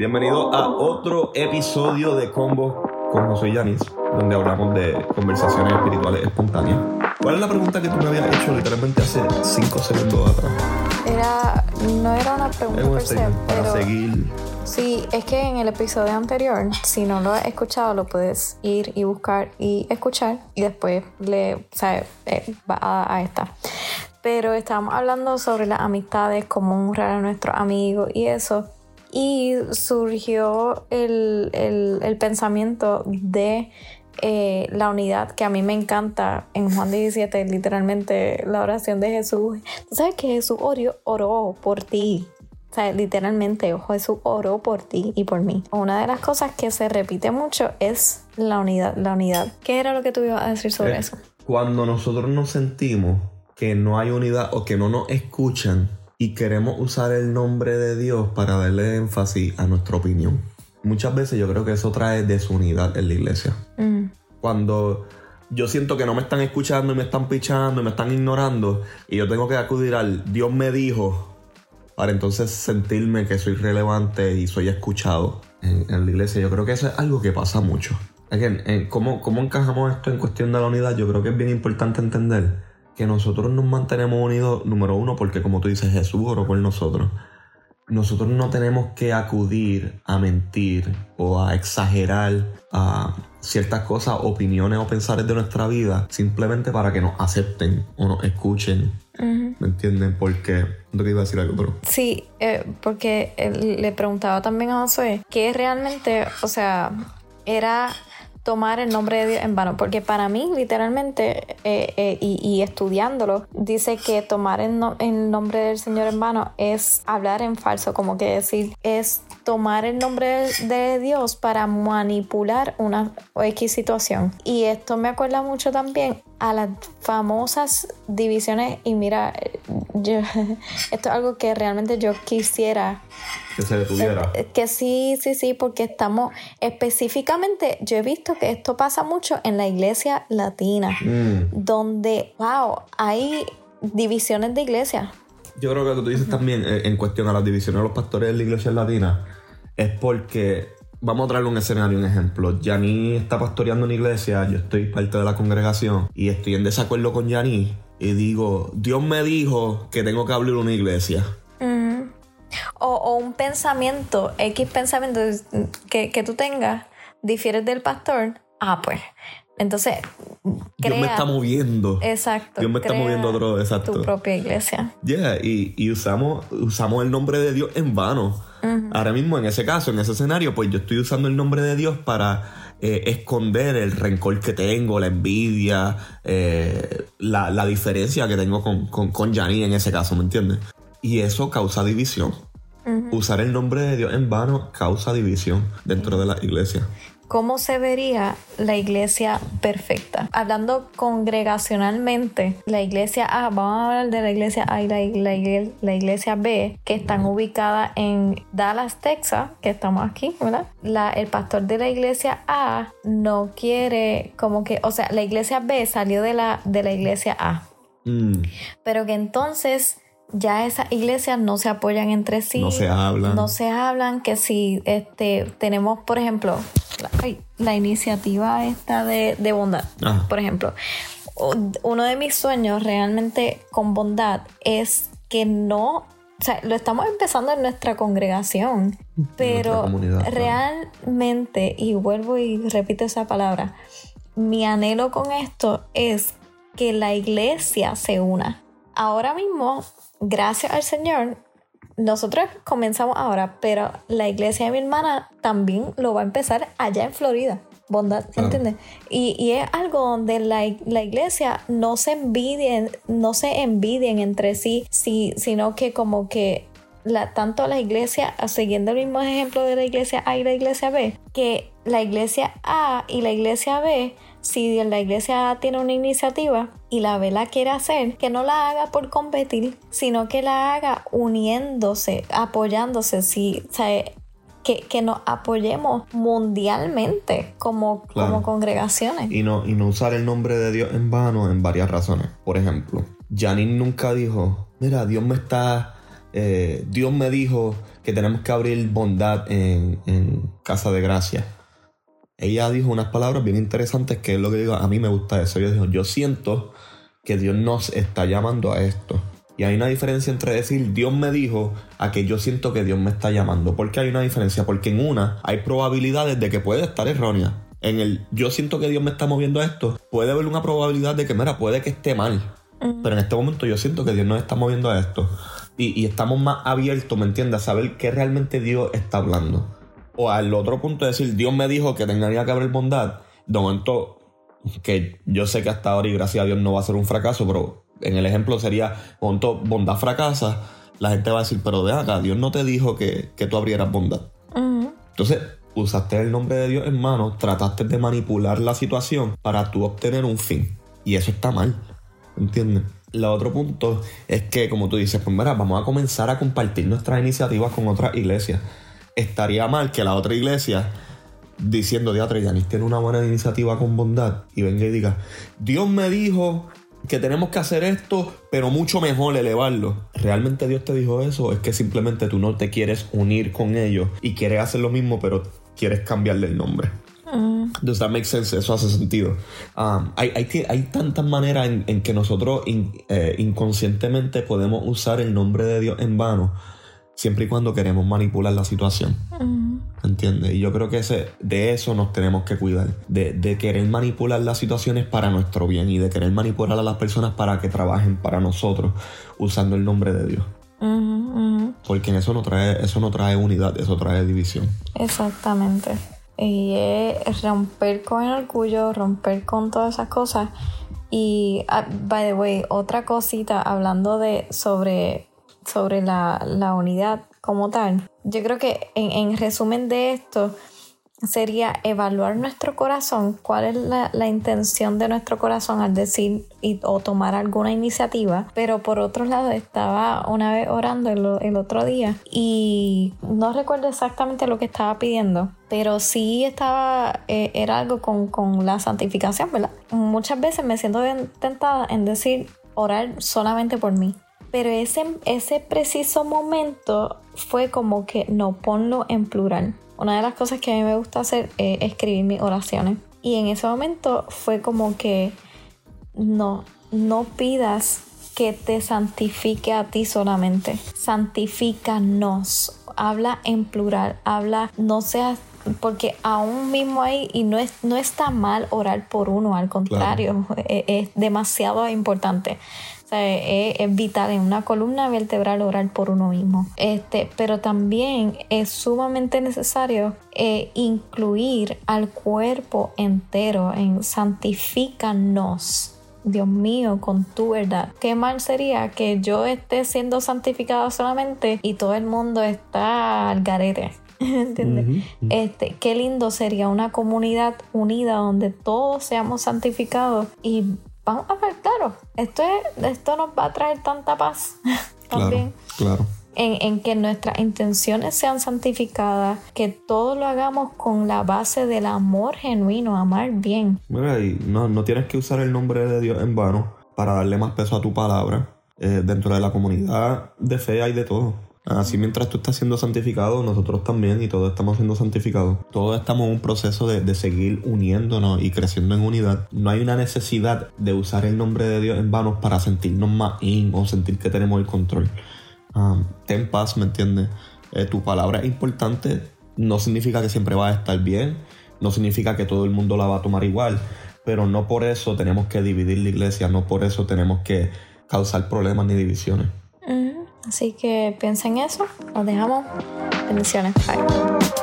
Bienvenido a otro episodio de Combo con José Yanis, donde hablamos de conversaciones espirituales espontáneas. ¿Cuál es la pregunta que tú me habías hecho literalmente hace 5 segundos atrás? Era, no era una pregunta un per se, para pero seguir. sí, es que en el episodio anterior, si no lo has escuchado, lo puedes ir y buscar y escuchar y después le, o sea, eh, va a, a esta. Pero estábamos hablando sobre las amistades, cómo honrar a nuestros amigos y eso. Y surgió el, el- el pensamiento de eh, la unidad que a mí me encanta en Juan 17, literalmente la oración de Jesús. Tú sabes que Jesús oró, oró por ti. O sea, literalmente Jesús oró por ti y por mí. Una de las cosas que se repite mucho es la unidad, la unidad. ¿Qué era lo que tú ibas a decir sobre Eh, eso? Cuando nosotros nos sentimos que no hay unidad o que no nos escuchan y queremos usar el nombre de Dios para darle énfasis a nuestra opinión. Muchas veces yo creo que eso trae desunidad en la iglesia. Mm, Cuando yo siento que no me están escuchando y me están pichando y me están ignorando y yo tengo que acudir al Dios me dijo para entonces sentirme que soy relevante y soy escuchado en, en la iglesia. Yo creo que eso es algo que pasa mucho. Again, en ¿cómo, ¿Cómo encajamos esto en cuestión de la unidad? Yo creo que es bien importante entender que nosotros nos mantenemos unidos, número uno, porque como tú dices, Jesús oró por nosotros. Nosotros no tenemos que acudir a mentir o a exagerar a ciertas cosas, opiniones o pensares de nuestra vida simplemente para que nos acepten o nos escuchen. ¿Me entienden? Porque no te iba a decir algo, pero Sí, eh, porque él le preguntaba también a Josué que realmente, o sea, era tomar el nombre de Dios en vano, porque para mí literalmente, eh, eh, y, estudiándolo, dice que tomar el, el nombre del Señor en vano es hablar en falso, como que decir, es tomar el nombre de Dios para manipular una X situación. Y esto me acuerda mucho también a las famosas divisiones y mira, yo, esto es algo que realmente yo quisiera que se detuviera. eh, que sí, sí, sí, porque estamos específicamente, yo he visto que esto pasa mucho en la iglesia latina, Mm. donde, wow, hay divisiones de iglesia. Yo creo que lo que tú dices también eh, en cuestión a las divisiones de los pastores de la iglesia latina es porque, vamos a traerle un escenario, un ejemplo. Yani está pastoreando una iglesia, yo estoy parte de la congregación y estoy en desacuerdo con Yani y digo, Dios me dijo que tengo que abrir una iglesia. Ujú. o, o un pensamiento, X pensamiento que, que tú tengas, difieres del pastor, ah, pues, entonces, Dios me crea- está moviendo. Exacto. Dios me está crea moviendo otro, exacto. Tu propia iglesia. Yeah, y, y usamos, usamos el nombre de Dios en vano. Ahora mismo, en ese caso, en ese escenario, pues yo estoy usando el nombre de Dios para eh, esconder el rencor que tengo, la envidia, eh, la, diferencia que tengo con, con, en ese caso, ¿me entiendes? Y eso causa división. Usar el nombre de Dios en vano causa división dentro de la iglesia. ¿Cómo se vería la iglesia perfecta? Hablando congregacionalmente, la iglesia A, vamos a hablar de la iglesia A y la, la la iglesia B, que están ubicadas en Dallas, Texas, que estamos aquí, ¿verdad? La- el pastor de la iglesia A no quiere, como que, o sea, la iglesia B salió de la, de la iglesia A, Mm, pero que entonces ya esas iglesias no se apoyan entre sí. No se hablan. No se hablan que si este tenemos, por ejemplo, la, ay, la iniciativa esta de, de bondad, Ajá. por ejemplo. Uno de mis sueños realmente con bondad es que no, o sea, lo estamos empezando en nuestra congregación, pero claro. realmente, y vuelvo y repito esa palabra, mi anhelo con esto es que la iglesia se una. Ahora mismo, gracias al Señor, nosotros comenzamos ahora, pero la iglesia de mi hermana también lo va a empezar allá en Florida. Bondad, Claro. ¿entiendes? Y, y es algo donde la, la iglesia no se envidien, no se envidien entre sí, sí sino que como que la, tanto la iglesia, siguiendo el mismo ejemplo de la iglesia A y la iglesia B, que la iglesia A y la iglesia B, si la iglesia tiene una iniciativa y la B la quiere hacer, que no la haga por competir, sino que la haga uniéndose, apoyándose, si, o sea, que, que nos apoyemos mundialmente como, Claro. como congregaciones. Y no, y no usar el nombre de Dios en vano en varias razones. Por ejemplo, Janine nunca dijo, mira, Dios me está, eh, Dios me dijo que tenemos que abrir bondad en, en Casa de Gracia, ella dijo unas palabras bien interesantes que es lo que digo, a mí me gusta eso. Ella dijo, yo siento que Dios nos está llamando a esto. Y hay una diferencia entre decir Dios me dijo a que yo siento que Dios me está llamando. ¿Por qué hay una diferencia? Porque en una hay probabilidades de que puede estar errónea. En el yo siento que Dios me está moviendo a esto, puede haber una probabilidad de que, mira, puede que esté mal. Pero en este momento yo siento que Dios nos está moviendo a esto. Y, y estamos más abiertos, ¿me entiendes? A saber qué realmente Dios está hablando. O al otro punto de decir, Dios me dijo que tendría que haber bondad. De momento, que yo sé que hasta ahora y gracias a Dios no va a ser un fracaso, pero en el ejemplo sería, cuando bondad fracasa, la gente va a decir, pero de acá, Dios no te dijo que, tú abrieras bondad. Entonces, usaste el nombre de Dios en mano, trataste de manipular la situación para tú obtener un fin. Y eso está mal. ¿Entiendes? El otro punto es que, como tú dices, pues mira, vamos a comenzar a compartir nuestras iniciativas con otras iglesias. Estaría mal que la otra iglesia diciendo, Teatro, Yanis tiene una buena iniciativa con bondad y venga y diga, Dios me dijo que tenemos que hacer esto, pero mucho mejor elevarlo. ¿Realmente Dios te dijo eso? Es que simplemente tú no te quieres unir con ellos y quieres hacer lo mismo, pero quieres cambiarle el nombre. Mm. Does that make sense? Eso hace sentido. Um, hay, hay, tantas maneras en, que nosotros eh, inconscientemente podemos usar el nombre de Dios en vano, siempre y cuando queremos manipular la situación. ¿Entiendes? Y yo creo que ese, de eso nos tenemos que cuidar. De, querer manipular las situaciones para nuestro bien y de querer manipular a las personas para que trabajen para nosotros usando el nombre de Dios. Porque en eso no trae, eso no trae unidad, eso trae división. Exactamente. Y es romper con el orgullo, romper con todas esas cosas. Y, ah, by the way, otra cosita hablando de sobre, sobre la, la unidad como tal. Yo creo que en, resumen de esto sería evaluar nuestro corazón, cuál es la, intención de nuestro corazón al decir o tomar alguna iniciativa. Pero por otro lado, estaba una vez orando el, otro día y no recuerdo exactamente lo que estaba pidiendo, pero sí estaba, eh, era algo con, con la santificación, ¿verdad? Muchas veces me siento tentada en decir orar solamente por mí. Pero ese, ese preciso momento fue como que no ponlo en plural. Una de las cosas que a mí me gusta hacer es escribir mis oraciones. Y en ese momento fue como que no, no pidas que te santifique a ti solamente. Santifícanos. Habla en plural. Habla, no seas porque aún mismo ahí, y no, es, no está mal orar por uno, al contrario, es, demasiado importante es, vital en una columna vertebral orar por uno mismo. Este, pero también es sumamente necesario eh, incluir al cuerpo entero en santifícanos. Dios mío, con tu verdad. Qué mal sería que yo esté siendo santificado solamente y todo el mundo está al garete. ¿Entiendes? Este, qué lindo sería una comunidad unida donde todos seamos santificados y vamos a ver, claro, esto, esto nos va a traer tanta paz también. Claro. En, que nuestras intenciones sean santificadas, que todo lo hagamos con la base del amor genuino, amar bien. Mira, no, no tienes que usar el nombre de Dios en vano para darle más peso a tu palabra. Eh, dentro de la comunidad de fe hay de todo. Así mientras tú estás siendo santificado, nosotros también y todos estamos siendo santificados. Todos estamos en un proceso de, seguir uniéndonos y creciendo en unidad. No hay una necesidad de usar el nombre de Dios en vano para sentirnos más in o sentir que tenemos el control. Um, ten paz, ¿me entiendes? Eh, tu palabra es importante. No significa que siempre va a estar bien. No significa que todo el mundo la va a tomar igual. Pero no por eso tenemos que dividir la iglesia. No por eso tenemos que causar problemas ni divisiones. Así que piensa en eso. Nos dejamos. Bendiciones. Bye.